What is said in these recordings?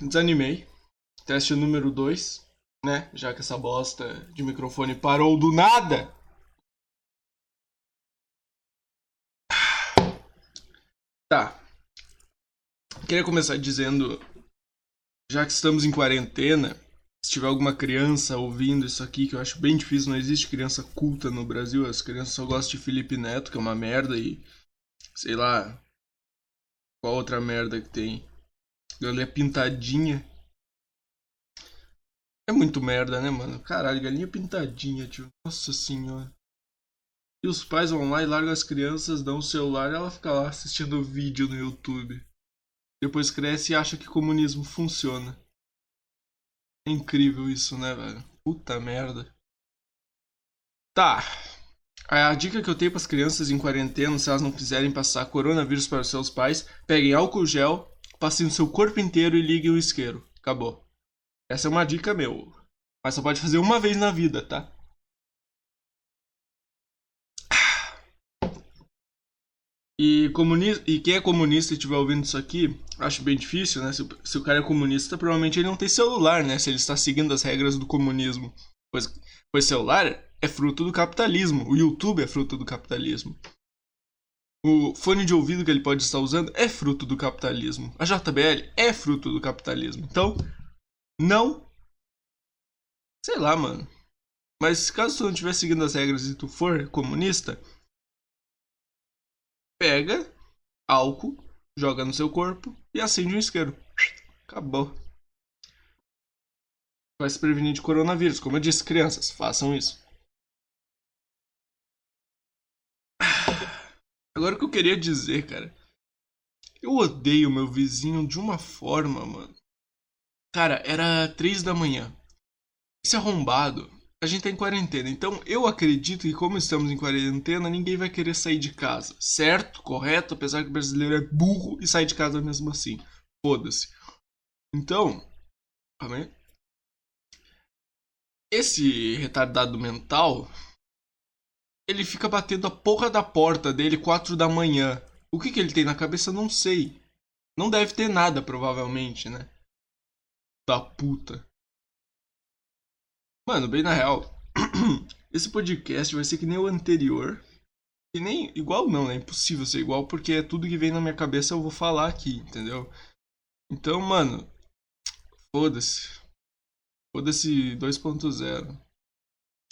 desanimei. Teste número 2, né? Já que essa bosta de microfone parou do nada. Tá. Queria começar dizendo, já que estamos em quarentena, se tiver alguma criança ouvindo isso aqui, que eu acho bem difícil, não existe criança culta no Brasil, as crianças só gostam de Felipe Neto, que é uma merda, e sei lá, qual outra merda que tem. Galinha pintadinha. É muito merda, né, mano? Caralho, galinha pintadinha, tio. Nossa senhora. E os pais vão lá e largam as crianças, dão o celular e ela fica lá assistindo vídeo no YouTube. Depois cresce e acha que comunismo funciona. É incrível isso, né, velho? Puta merda. Tá. A dica que eu tenho para as crianças em quarentena, se elas não quiserem passar coronavírus para os seus pais, peguem álcool gel, passem no seu corpo inteiro e liguem o isqueiro. Acabou. Essa é uma dica meu. Mas só pode fazer uma vez na vida, tá? E, comunista, e quem é comunista e estiver ouvindo isso aqui, acho bem difícil, né? Se, se, o cara é comunista, provavelmente ele não tem celular, né? Se ele está seguindo as regras do comunismo. Pois, pois celular é fruto do capitalismo. O YouTube é fruto do capitalismo. O fone de ouvido que ele pode estar usando é fruto do capitalismo. A JBL é fruto do capitalismo. Então, não. Sei lá, mano. Mas caso tu não estiver seguindo as regras e tu for comunista, pega álcool, joga no seu corpo e acende um isqueiro. Acabou. Vai se prevenir de coronavírus. Como eu disse, crianças, façam isso. Agora o que eu queria dizer, cara. Eu odeio meu vizinho de uma forma, mano. Cara, era três da manhã. Esse arrombado a gente tá em quarentena, então eu acredito que como estamos em quarentena, ninguém vai querer sair de casa. Certo? Correto? Apesar que o brasileiro é burro e sai de casa mesmo assim. Foda-se. Então, calma Esse retardado mental, ele fica batendo a porra da porta dele quatro da manhã. O que, que ele tem na cabeça, não sei. Não deve ter nada, provavelmente, né? Da puta. Mano, bem na real, esse podcast vai ser que nem o anterior. E nem igual não, né? Impossível ser igual porque é tudo que vem na minha cabeça eu vou falar aqui, entendeu? Então, mano, foda-se. Foda-se 2.0. Deixa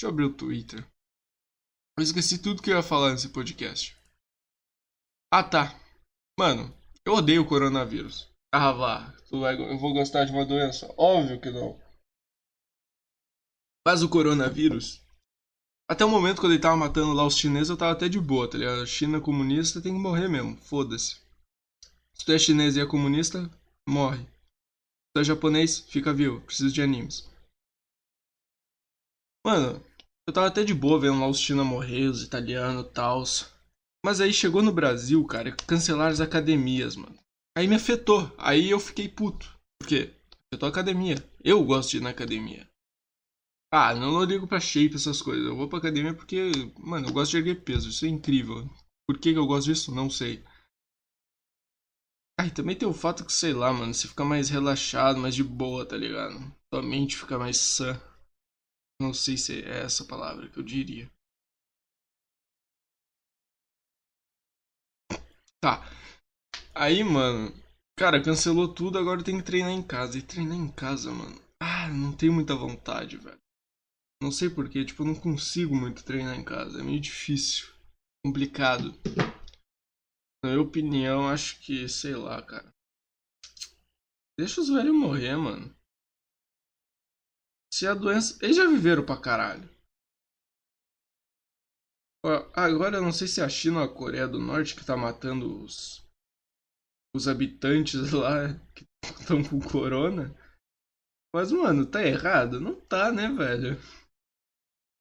eu abrir o Twitter. Eu esqueci tudo que eu ia falar nesse podcast. Ah, tá. Mano, eu odeio o coronavírus. Ah, vá. Tu vai, eu vou gostar de uma doença? Óbvio que não. Mas o coronavírus, até o momento quando ele tava matando lá os chineses, eu tava até de boa, tá ligado? China comunista tem que morrer mesmo, foda-se. Se tu é chinês e é comunista, morre. Se tu é japonês, fica vivo, precisa de animes. Mano, eu tava até de boa vendo lá os China morrer, os italianos e tals. Mas aí chegou no Brasil, cara, cancelaram as academias, mano. Aí me afetou. Aí eu fiquei puto. Por quê? Afetou a academia. Eu gosto de ir na academia. Ah, não, não ligo pra shape essas coisas. Eu vou pra academia porque, mano, eu gosto de erguer peso. Isso é incrível. Por que, que eu gosto disso? Não sei. Ah, e também tem o fato que, sei lá, mano, você fica mais relaxado, mais de boa, tá ligado? Sua mente fica mais sã. Não sei se é essa palavra que eu diria. Tá. Aí, mano. Cara, cancelou tudo, agora tem que treinar em casa. E treinar em casa, mano. Ah, não tenho muita vontade, velho. Não sei porquê, tipo, eu não consigo muito treinar em casa. É meio difícil. Complicado. Na minha opinião, acho que, sei lá, cara. Deixa os velhos morrer, mano. Se a doença. Eles já viveram pra caralho. Agora eu não sei se é a China ou a Coreia do Norte que tá matando os. Os habitantes lá que estão com corona. Mas, mano, tá errado? Não tá, né, velho?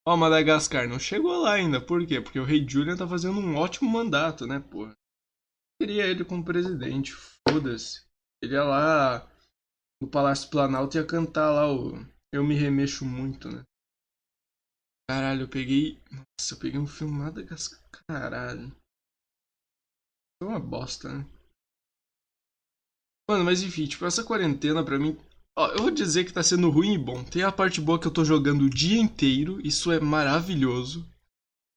Ó, Madagascar não chegou lá ainda. Por quê? Porque o rei Julian tá fazendo um ótimo mandato, né, porra? Queria ele como presidente. Foda-se. Ele ia lá no Palácio Planalto ia cantar lá o Eu Me Remexo Muito, né? Caralho, eu peguei. Nossa, eu peguei um filme Madagascar. Caralho. Foi uma bosta, né? Mano, mas enfim, tipo, essa quarentena pra mim. Ó, eu vou dizer que tá sendo ruim e bom. Tem a parte boa que eu tô jogando o dia inteiro, isso é maravilhoso.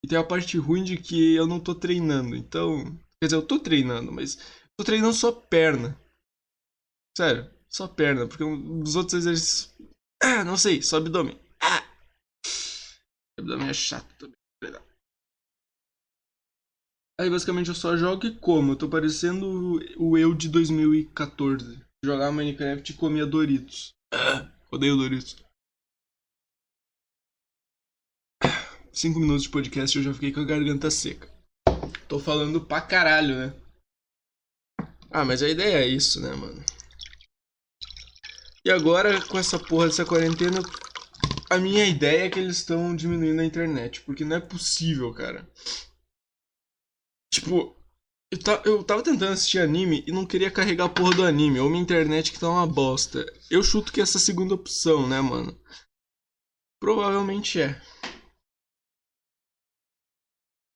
E tem a parte ruim de que eu não tô treinando. Então. Quer dizer, eu tô treinando, mas. Tô treinando só perna. Sério, só perna, porque dos outros exercícios. Ah, não sei, só abdômen. Ah! Abdômen é chato também. Aí basicamente eu só jogo e como. Eu tô parecendo o eu de 2014. Jogava Minecraft e comia Doritos. Ah, odeio Doritos. Cinco minutos de podcast e eu já fiquei com a garganta seca. Tô falando pra caralho, né? Ah, mas a ideia é isso, né, mano? E agora, com essa porra dessa quarentena, a minha ideia é que eles estão diminuindo a internet. Porque não é possível, cara. Tipo, eu, ta, eu tava tentando assistir anime e não queria carregar a porra do anime, ou minha internet que tá uma bosta. Eu chuto que é essa segunda opção, né, mano? Provavelmente é.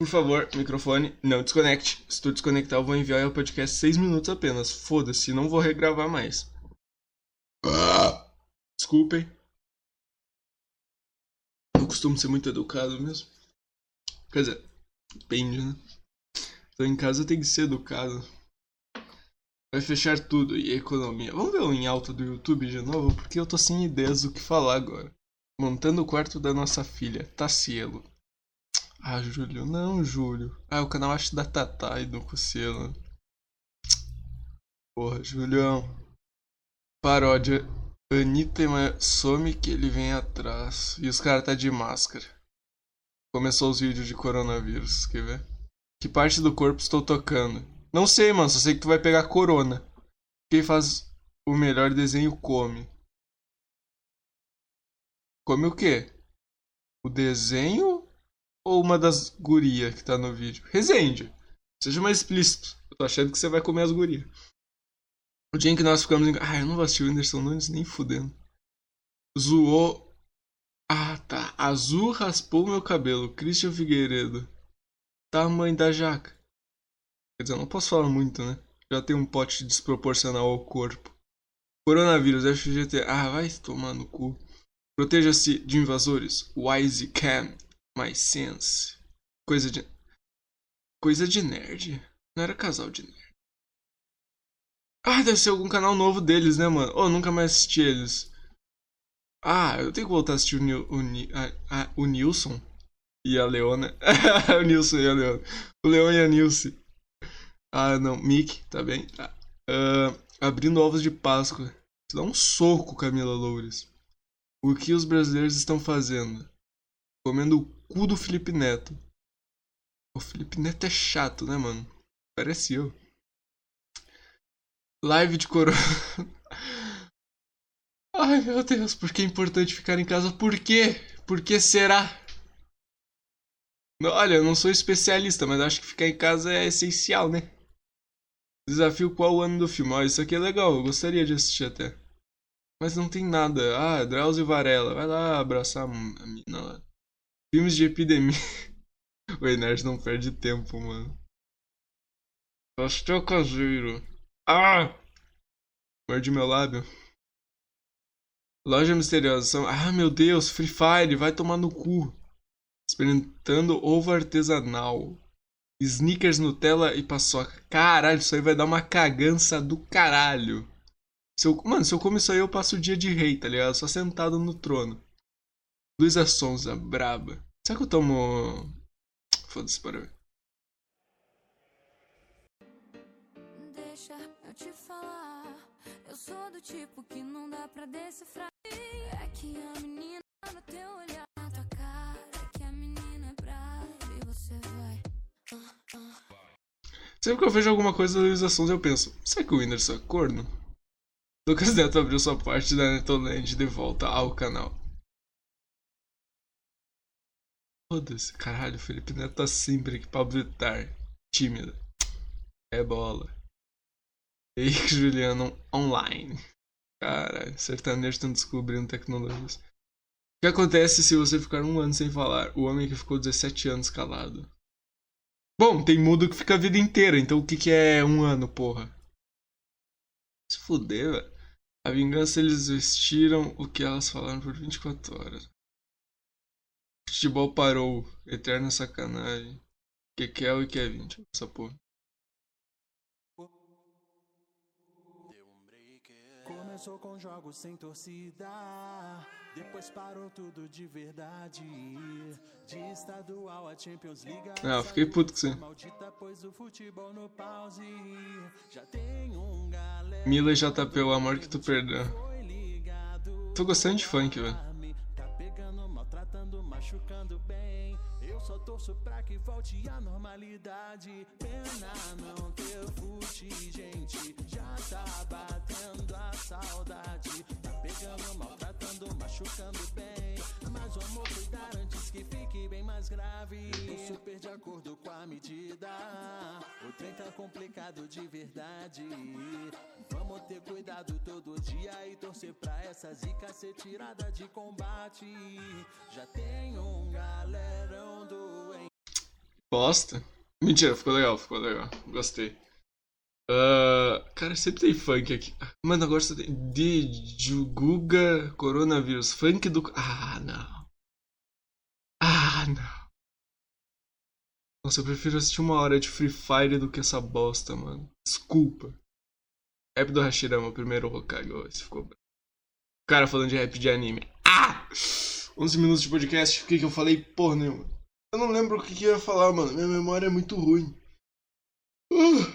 Por favor, microfone, não desconecte. Se tu desconectar, eu vou enviar o podcast 6 minutos apenas. Foda-se, não vou regravar mais. Desculpem. Não costumo ser muito educado mesmo. Quer dizer, depende, né? Tô em casa tem que ser educado. Vai fechar tudo e economia. Vamos ver o em alta do YouTube de novo, porque eu tô sem ideias do que falar agora. Montando o quarto da nossa filha, Tacielo. Ah, Júlio, não, Júlio. Ah, o canal acho da Tatá e do Cocielo. Porra, Julião. Paródia. Anitta some que ele vem atrás. E os caras tá de máscara. Começou os vídeos de coronavírus, quer ver? Que parte do corpo estou tocando? Não sei, mano. Só sei que tu vai pegar corona. Quem faz o melhor desenho come. Come o quê? O desenho ou uma das gurias que tá no vídeo? Resende. Seja mais explícito. Eu tô achando que você vai comer as gurias. O dia em que nós ficamos em... Ah, eu não vou assistir o Whindersson Nunes nem fudendo. Zoou. Ah, tá. Azul raspou meu cabelo. Christian Figueiredo tamanho da jaca. Quer dizer, eu não posso falar muito, né? Já tem um pote desproporcional ao corpo. Coronavírus, FGT. Ah, vai tomar no cu. Proteja-se de invasores. Wise Cam. My Sense. Coisa de. Coisa de nerd. Não era casal de nerd. Ah, deve ser algum canal novo deles, né, mano? Oh, nunca mais assisti eles. Ah, eu tenho que voltar a assistir o, o, a, a, o Nilson e a Leona. o Nilson e a Leona. O Leon e a Nilce. Ah, não. Mick, tá bem? Uh, abrindo ovos de Páscoa. Dá um soco, Camila Loures. O que os brasileiros estão fazendo? Comendo o cu do Felipe Neto. O Felipe Neto é chato, né, mano? Parece eu. Live de corona. Ai, meu Deus, por que é importante ficar em casa? Por quê? Por que será? Olha, eu não sou especialista, mas acho que ficar em casa é essencial, né? Desafio qual o ano do filme? Ó, isso aqui é legal, eu gostaria de assistir até. Mas não tem nada. Ah, Drauzio Varela. Vai lá abraçar a mina lá. Filmes de epidemia. o Enerd não perde tempo, mano. Pastel caseiro. Ah! Morde meu lábio. Loja misteriosa. Ah, meu Deus, Free Fire, vai tomar no cu experimentando ovo artesanal. Snickers, Nutella e paçoca. Caralho, isso aí vai dar uma cagança do caralho. Se eu, mano, se eu comer isso aí, eu passo o dia de rei, tá ligado? Só sentado no trono. Luísa Sonza, braba. Será que eu tomo. Foda-se, para ver. Te falar. Eu sou do tipo que não dá pra decifrar. É que a menina no teu olhar. Sempre que eu vejo alguma coisa da Luísa eu penso, será que o Whindersson é corno? Lucas Neto abriu sua parte da Netoland de volta ao canal. Foda-se, caralho, Felipe Neto tá sempre aqui pra Vittar. Tímida. É bola. Henrique Juliano online. Caralho, sertanejo estão descobrindo tecnologias. O que acontece se você ficar um ano sem falar? O homem que ficou 17 anos calado. Bom, tem mudo que fica a vida inteira, então o que, que é um ano, porra? Se fuder, velho. A vingança eles vestiram o que elas falaram por 24 horas. O futebol parou. Eterna sacanagem. Kekel e Kevin. Deixa eu ver essa porra. Começou com jogos sem torcida, depois parou tudo de verdade. De estadual a Champions League. Ah, eu fiquei puto com você. Mila e JP, o amor que tu perdeu. Tô gostando de funk, velho. Tá pegando, maltratando, machucando bem. Só torço pra que volte a normalidade. Pena não ter fute, gente. Já tá batendo a saudade. Tá pegando, maltratando, machucando bem. Mas vamos cuidar antes que fique bem mais grave. Tô super de acordo com a medida. O trem tá complicado de verdade. Vamos ter cuidado todo dia e torcer pra essa zica ser tirada de combate. Já tem um galerão Bosta. Mentira, ficou legal, ficou legal. Gostei. Uh, cara, sempre tem funk aqui. Mano, agora só tem. De Guga Coronavírus. Funk do. Ah, não. Ah, não. Nossa, eu prefiro assistir uma hora de Free Fire do que essa bosta, mano. Desculpa. Rap do Hashirama, o primeiro Hokage. Oh, esse ficou. Cara falando de rap de anime. Ah! 11 minutos de podcast. O que, que eu falei? Porra nenhuma. Eu não lembro o que, que eu ia falar, mano. Minha memória é muito ruim. Uh,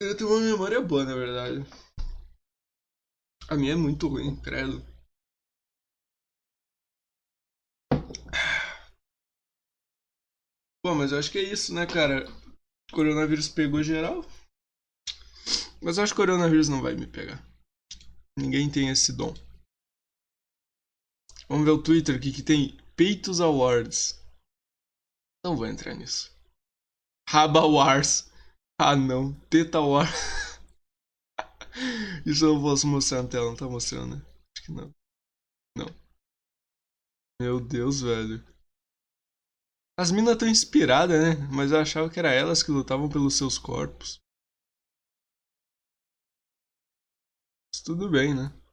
eu tenho uma memória boa, na verdade. A minha é muito ruim, credo. Bom, mas eu acho que é isso, né, cara? O coronavírus pegou geral. Mas eu acho que o coronavírus não vai me pegar. Ninguém tem esse dom. Vamos ver o Twitter, o que, que tem? Peitos Awards. Não vou entrar nisso. Raba Wars. Ah não. Teta Wars. Isso eu não posso mostrar na tela, não tá mostrando, né? Acho que não. Não. Meu Deus, velho. As minas tão inspiradas, né? Mas eu achava que era elas que lutavam pelos seus corpos. Mas tudo bem, né?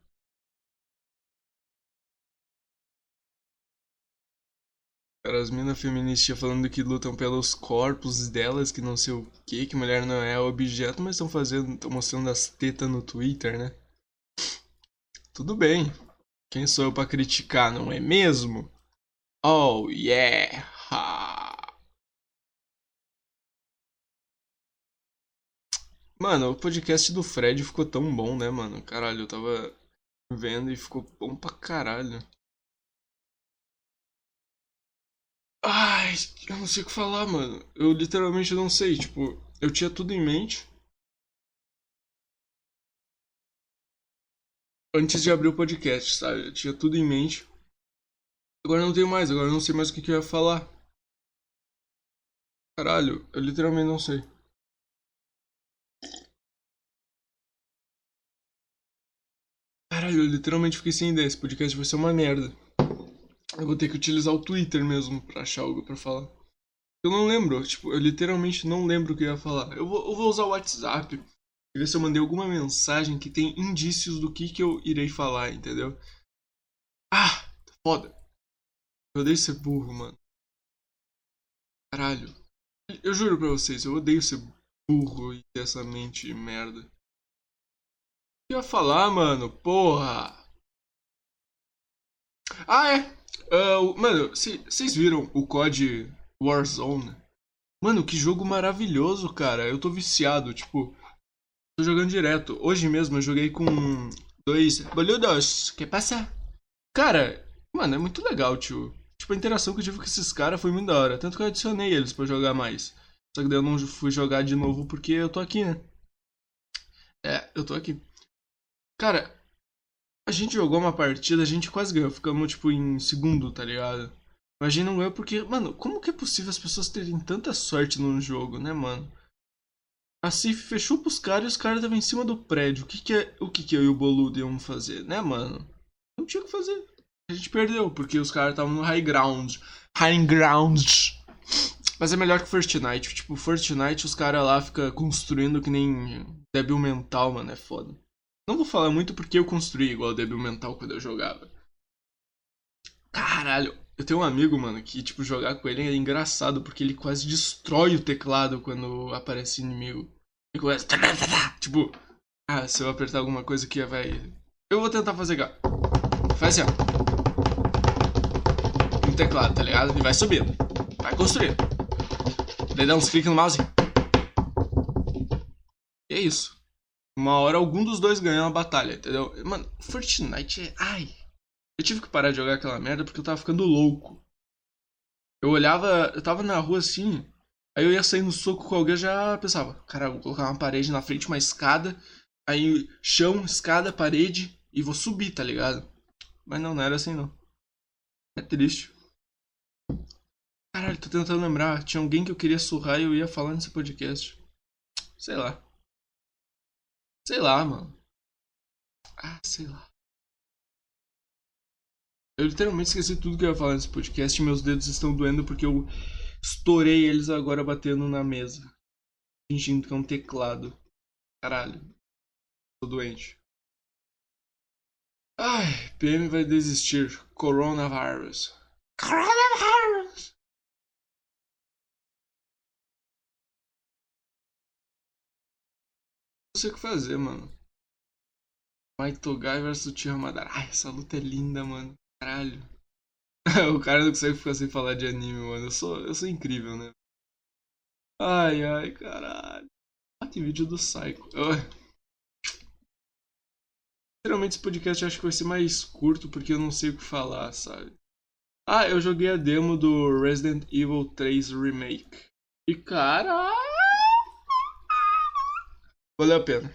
Cara, as minas feministas falando que lutam pelos corpos delas, que não sei o que, que mulher não é objeto, mas estão fazendo, estão mostrando as tetas no Twitter, né? Tudo bem. Quem sou eu para criticar, não é mesmo? Oh yeah! Mano, o podcast do Fred ficou tão bom, né, mano? Caralho, eu tava vendo e ficou bom pra caralho. Ai, eu não sei o que falar, mano. Eu literalmente não sei. Tipo, eu tinha tudo em mente. Antes de abrir o podcast, sabe? Eu tinha tudo em mente. Agora não tenho mais, agora eu não sei mais o que, que eu ia falar. Caralho, eu literalmente não sei. Caralho, eu literalmente fiquei sem ideia. Esse podcast vai ser uma merda. Eu vou ter que utilizar o Twitter mesmo pra achar algo pra falar. Eu não lembro, tipo, eu literalmente não lembro o que eu ia falar. Eu vou, eu vou usar o WhatsApp e ver se eu mandei alguma mensagem que tem indícios do que, que eu irei falar, entendeu? Ah, foda. Eu odeio ser burro, mano. Caralho. Eu juro pra vocês, eu odeio ser burro e ter essa mente merda. O que eu ia falar, mano? Porra! Ah, é! Uh, mano, vocês viram o COD Warzone? Mano, que jogo maravilhoso, cara. Eu tô viciado, tipo. Tô jogando direto. Hoje mesmo eu joguei com dois boludos. Que passa? Cara, mano, é muito legal, tio. Tipo, a interação que eu tive com esses caras foi muito da hora. Tanto que eu adicionei eles para jogar mais. Só que daí eu não fui jogar de novo porque eu tô aqui, né? É, eu tô aqui. Cara, a gente jogou uma partida, a gente quase ganhou. Ficamos, tipo, em segundo, tá ligado? Mas a gente não ganhou porque, mano, como que é possível as pessoas terem tanta sorte num jogo, né, mano? A Cif fechou pros caras e os caras estavam em cima do prédio. O que que, é, o que que eu e o Boludo iam fazer, né, mano? Não tinha o que fazer. A gente perdeu, porque os caras estavam no high ground. High ground. Mas é melhor que First Night. Tipo, First Night os caras lá ficam construindo que nem débil mental, mano. É foda. Não vou falar muito porque eu construí igual débil mental quando eu jogava. Caralho, eu tenho um amigo, mano, que, tipo, jogar com ele é engraçado porque ele quase destrói o teclado quando aparece inimigo. Ele começa. Tipo, ah, se eu apertar alguma coisa aqui, vai. Eu vou tentar fazer igual. Faz assim, ó. No teclado, tá ligado? E vai subindo. Vai construindo. Daí dá uns cliques no mouse. E é isso. Uma hora algum dos dois ganha uma batalha, entendeu? Mano, Fortnite é. Ai. Eu tive que parar de jogar aquela merda porque eu tava ficando louco. Eu olhava, eu tava na rua assim, aí eu ia sair no soco com alguém já pensava, cara, vou colocar uma parede na frente, uma escada, aí chão, escada, parede e vou subir, tá ligado? Mas não, não era assim não. É triste. Caralho, tô tentando lembrar. Tinha alguém que eu queria surrar e eu ia falar nesse podcast. Sei lá. Sei lá, mano. Ah, sei lá. Eu literalmente esqueci tudo que eu ia falar nesse podcast meus dedos estão doendo porque eu estourei eles agora batendo na mesa. Fingindo que é um teclado. Caralho. Tô doente. Ai, PM vai desistir. Coronavirus. Coronavirus! Sei o que fazer, mano. Maitogai versus Tio Madara. Ai, essa luta é linda, mano. Caralho. o cara não consegue ficar sem falar de anime, mano. Eu sou, eu sou incrível, né? Ai, ai, caralho. Ah, que vídeo do Psycho. Geralmente esse podcast acho que vai ser mais curto porque eu não sei o que falar, sabe? Ah, eu joguei a demo do Resident Evil 3 Remake. E cara. Valeu a pena.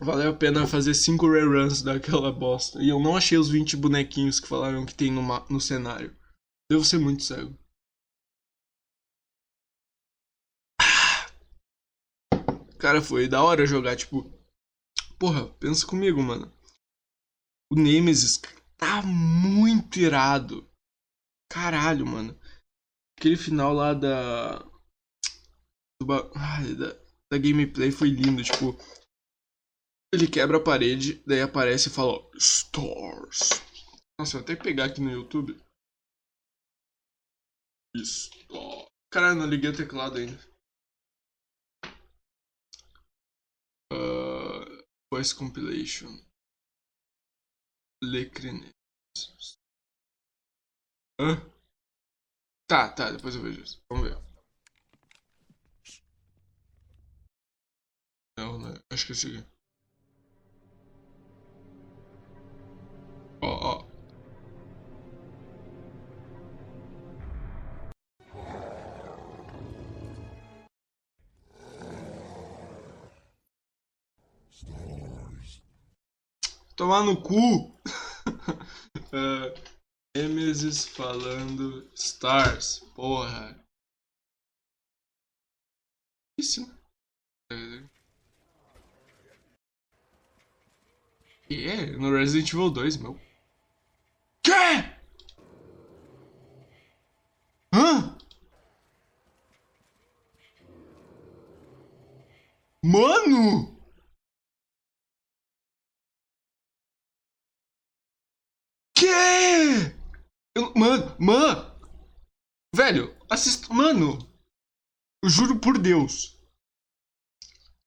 Valeu a pena fazer 5 reruns daquela bosta. E eu não achei os 20 bonequinhos que falaram que tem no, no cenário. Devo ser muito cego. Cara, foi da hora jogar, tipo. Porra, pensa comigo, mano. O Nemesis tá muito irado. Caralho, mano. Aquele final lá da. Ai, da, da gameplay foi lindo, tipo. Ele quebra a parede, daí aparece e fala Stars. Nossa, eu vou até pegar aqui no YouTube. Stars. Caralho, não liguei o teclado ainda. Uh, voice compilation. Lecrines. Hã? Tá, tá, depois eu vejo isso. Vamos ver. Não, né? Acho que é esse aqui. Ó, ó. Tomar no cu! uh, falando Stars. Porra. Isso. E é, no Resident Evil 2, meu. Quê? Hã? Mano! Que? Eu, mano, mano! Velho, assista. Mano! Eu juro por Deus.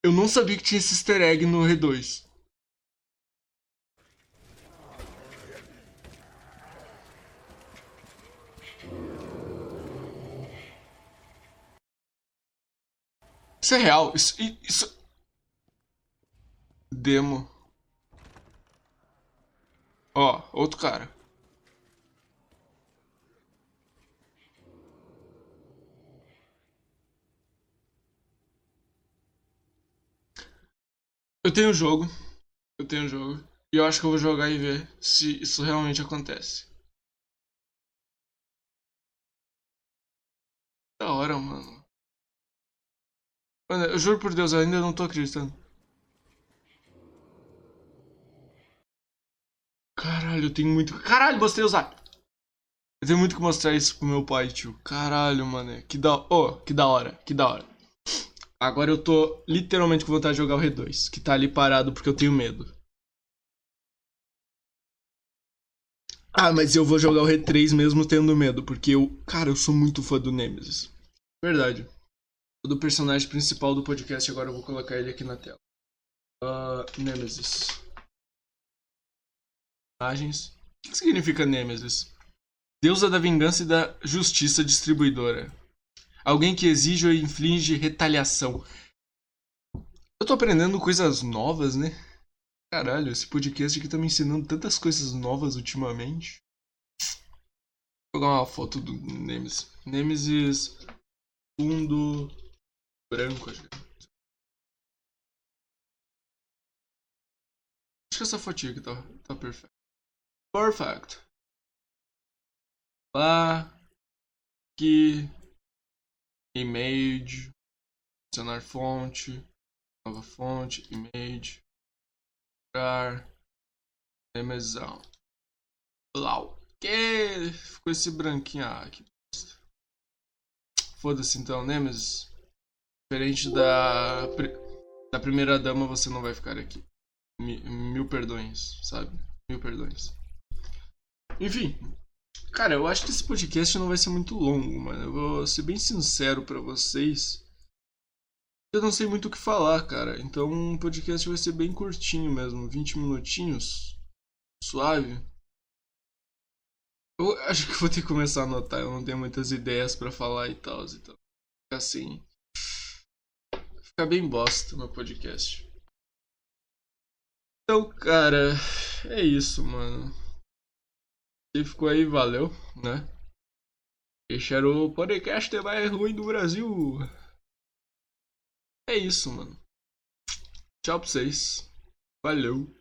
Eu não sabia que tinha esse easter egg no R2. Isso é real. Isso. isso... Demo. Ó, outro cara. Eu tenho um jogo. Eu tenho um jogo. E eu acho que eu vou jogar e ver se isso realmente acontece. Da hora, mano. Mano, eu juro por Deus, eu ainda não tô acreditando. Caralho, eu tenho muito. Caralho, mostrei o zap. Eu tenho muito que mostrar isso pro meu pai, tio. Caralho, mano. Que da. Oh, que da hora, que da hora. Agora eu tô literalmente com vontade de jogar o R2, que tá ali parado porque eu tenho medo. Ah, mas eu vou jogar o R3 mesmo tendo medo, porque eu. Cara, eu sou muito fã do Nemesis. Verdade. Do personagem principal do podcast, agora eu vou colocar ele aqui na tela. Uh, Nemesis. Personagens. O que significa Nemesis? Deusa da vingança e da justiça distribuidora. Alguém que exige ou inflige retaliação. Eu tô aprendendo coisas novas, né? Caralho, esse podcast aqui tá me ensinando tantas coisas novas ultimamente. Vou jogar uma foto do Nemesis. Nemesis fundo branco, acho que. Essa fotinha aqui tá, tá perfeita. Perfect. Lá. Aqui. Image. Adicionar fonte. Nova fonte. Image. Entrar. Nemesão. Lá. Que ficou esse branquinho aqui. Foda-se então, Nemesis. Diferente da. Da primeira dama, você não vai ficar aqui. Mil perdões, sabe? Mil perdões. Enfim. Cara, eu acho que esse podcast não vai ser muito longo, mano. Eu vou ser bem sincero para vocês. Eu não sei muito o que falar, cara. Então o podcast vai ser bem curtinho mesmo. 20 minutinhos. Suave. Eu acho que vou ter que começar a anotar. Eu não tenho muitas ideias para falar e tal. Então, assim. Fica bem bosta no podcast. Então, cara, é isso, mano. Quem ficou aí, valeu, né? Este era o podcast mais ruim do Brasil. É isso, mano. Tchau pra vocês. Valeu.